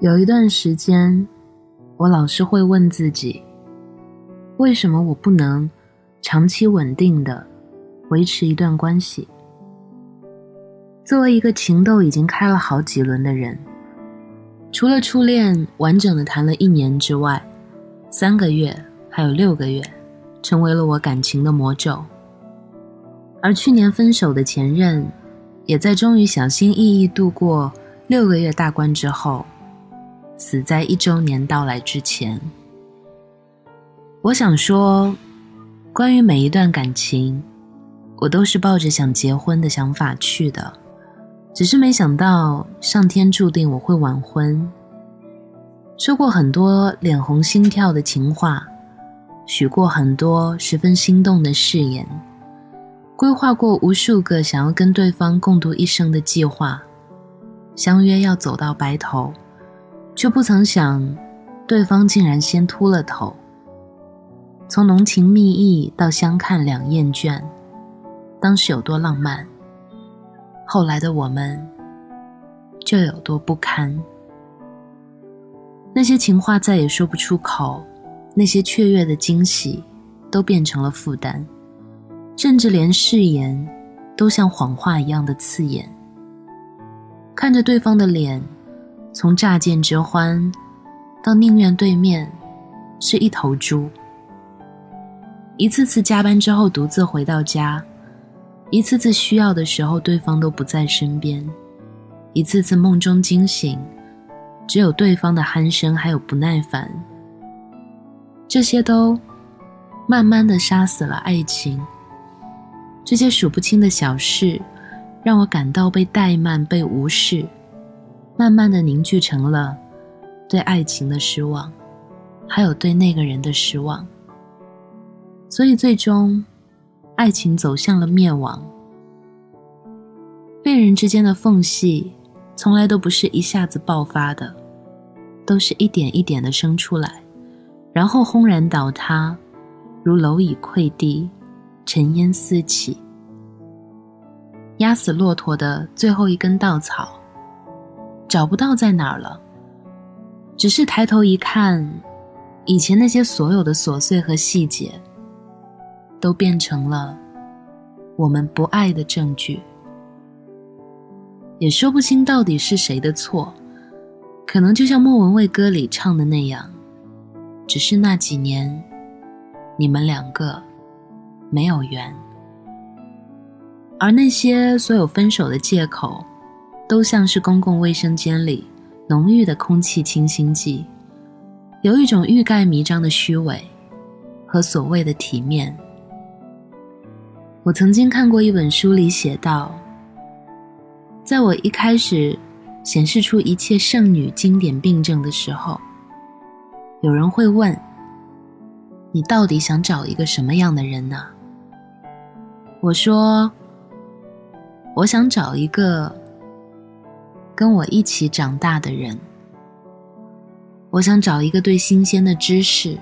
有一段时间，我老是会问自己：为什么我不能长期稳定的维持一段关系？作为一个情窦已经开了好几轮的人，除了初恋完整的谈了一年之外，三个月还有六个月，成为了我感情的魔咒。而去年分手的前任，也在终于小心翼翼度过六个月大关之后。死在一周年到来之前。我想说，关于每一段感情，我都是抱着想结婚的想法去的，只是没想到上天注定我会晚婚。说过很多脸红心跳的情话，许过很多十分心动的誓言，规划过无数个想要跟对方共度一生的计划，相约要走到白头。却不曾想，对方竟然先秃了头。从浓情蜜意到相看两厌倦，当时有多浪漫，后来的我们就有多不堪。那些情话再也说不出口，那些雀跃的惊喜都变成了负担，甚至连誓言都像谎话一样的刺眼。看着对方的脸。从乍见之欢，到宁愿对面是一头猪。一次次加班之后独自回到家，一次次需要的时候对方都不在身边，一次次梦中惊醒，只有对方的鼾声还有不耐烦。这些都慢慢的杀死了爱情。这些数不清的小事，让我感到被怠慢、被无视。慢慢的凝聚成了对爱情的失望，还有对那个人的失望，所以最终，爱情走向了灭亡。恋人之间的缝隙，从来都不是一下子爆发的，都是一点一点的生出来，然后轰然倒塌，如蝼蚁溃堤，尘烟四起，压死骆驼的最后一根稻草。找不到在哪儿了，只是抬头一看，以前那些所有的琐碎和细节，都变成了我们不爱的证据。也说不清到底是谁的错，可能就像莫文蔚歌里唱的那样，只是那几年，你们两个没有缘，而那些所有分手的借口。都像是公共卫生间里浓郁的空气清新剂，有一种欲盖弥彰的虚伪和所谓的体面。我曾经看过一本书里写道，在我一开始显示出一切圣女经典病症的时候，有人会问：“你到底想找一个什么样的人呢？”我说：“我想找一个。”跟我一起长大的人，我想找一个对新鲜的知识、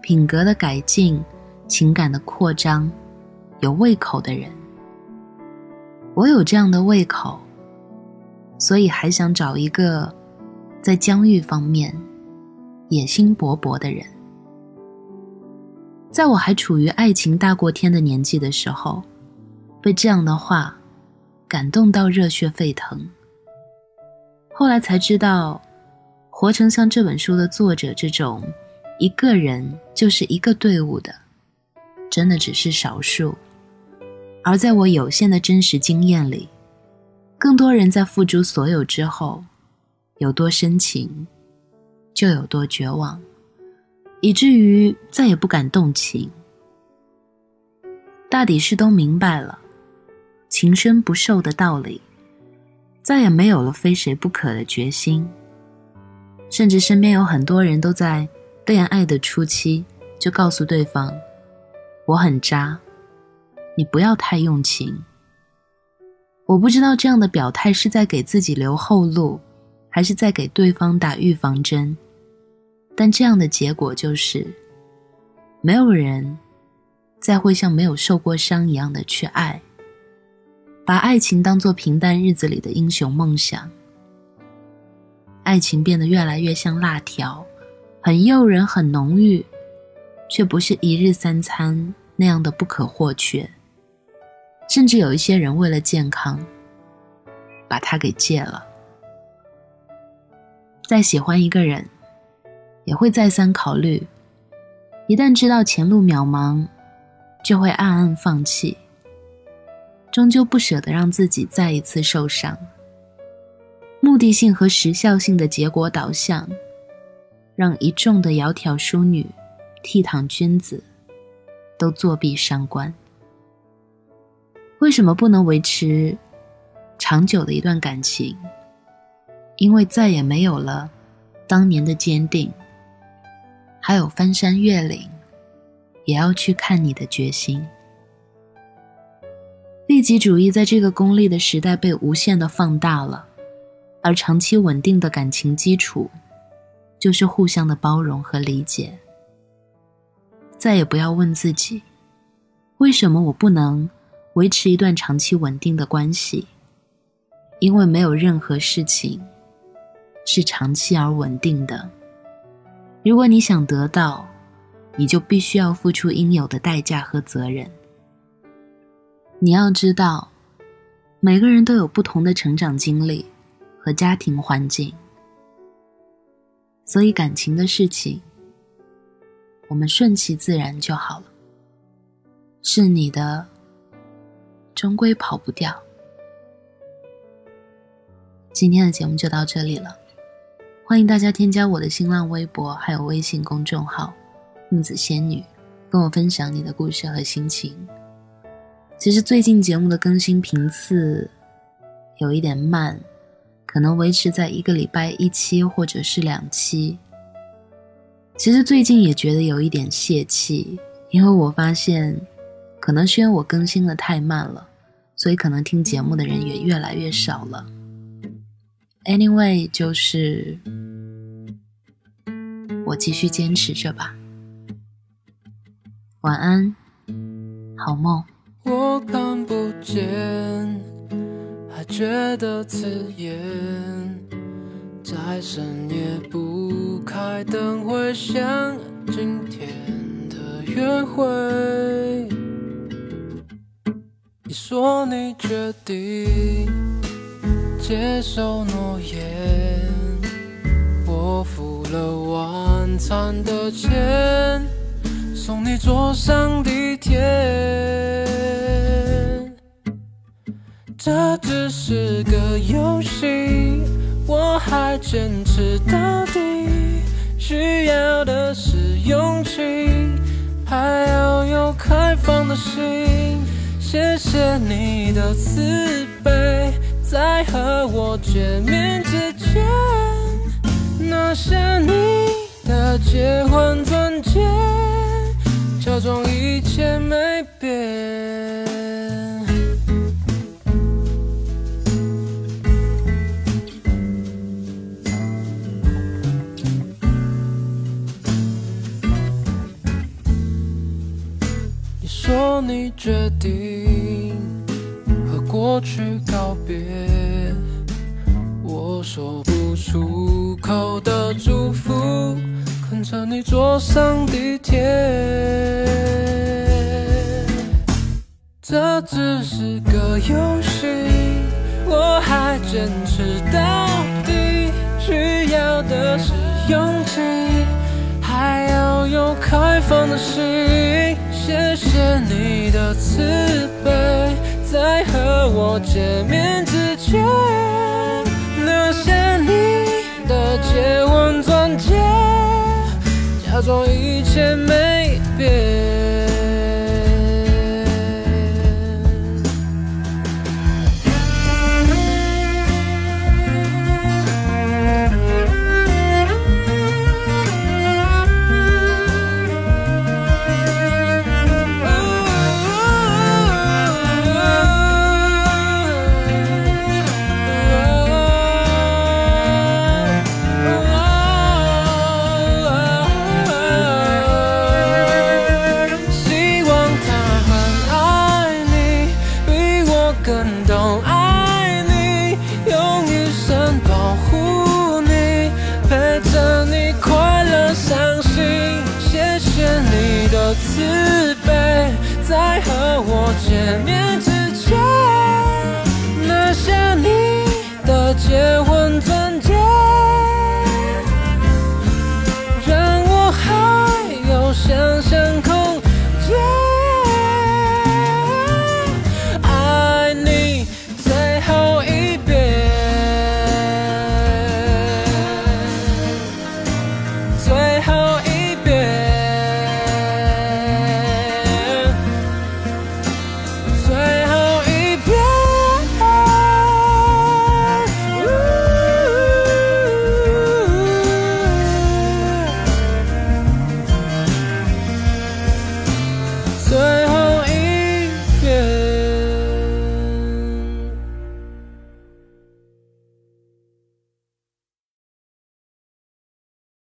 品格的改进、情感的扩张有胃口的人。我有这样的胃口，所以还想找一个在疆域方面野心勃勃的人。在我还处于爱情大过天的年纪的时候，被这样的话感动到热血沸腾。后来才知道，活成像这本书的作者这种一个人就是一个队伍的，真的只是少数。而在我有限的真实经验里，更多人在付诸所有之后，有多深情，就有多绝望，以至于再也不敢动情。大抵是都明白了情深不寿的道理。再也没有了非谁不可的决心，甚至身边有很多人都在恋爱的初期就告诉对方：“我很渣，你不要太用情。”我不知道这样的表态是在给自己留后路，还是在给对方打预防针。但这样的结果就是，没有人再会像没有受过伤一样的去爱。把爱情当作平淡日子里的英雄梦想。爱情变得越来越像辣条，很诱人，很浓郁，却不是一日三餐那样的不可或缺。甚至有一些人为了健康，把它给戒了。再喜欢一个人，也会再三考虑，一旦知道前路渺茫，就会暗暗放弃。终究不舍得让自己再一次受伤。目的性和时效性的结果导向，让一众的窈窕淑女、倜傥君子都作壁伤官。为什么不能维持长久的一段感情？因为再也没有了当年的坚定，还有翻山越岭也要去看你的决心。利己主义在这个功利的时代被无限的放大了，而长期稳定的感情基础，就是互相的包容和理解。再也不要问自己，为什么我不能维持一段长期稳定的关系？因为没有任何事情是长期而稳定的。如果你想得到，你就必须要付出应有的代价和责任。你要知道，每个人都有不同的成长经历和家庭环境，所以感情的事情，我们顺其自然就好了。是你的，终归跑不掉。今天的节目就到这里了，欢迎大家添加我的新浪微博还有微信公众号“木子仙女”，跟我分享你的故事和心情。其实最近节目的更新频次有一点慢，可能维持在一个礼拜一期或者是两期。其实最近也觉得有一点泄气，因为我发现，可能是因为我更新的太慢了，所以可能听节目的人也越来越少了。Anyway，就是我继续坚持着吧。晚安，好梦。我看不见，还觉得刺眼。在深夜不开灯，会想今天的约会。你说你决定接受诺言，我付了晚餐的钱，送你坐上地铁。这只是个游戏，我还坚持到底。需要的是勇气，还要有开放的心。谢谢你的慈悲，在和我见面之前，拿下你的结婚钻戒，假装一切没变。你说你决定和过去告别，我说不出口的祝福，跟着你坐上地铁。这只是个游戏，我还坚持到底。需要的是勇气，还要有开放的心。谢谢你的慈悲，在和我见面之前，留下你的结婚钻，说一切没变。面前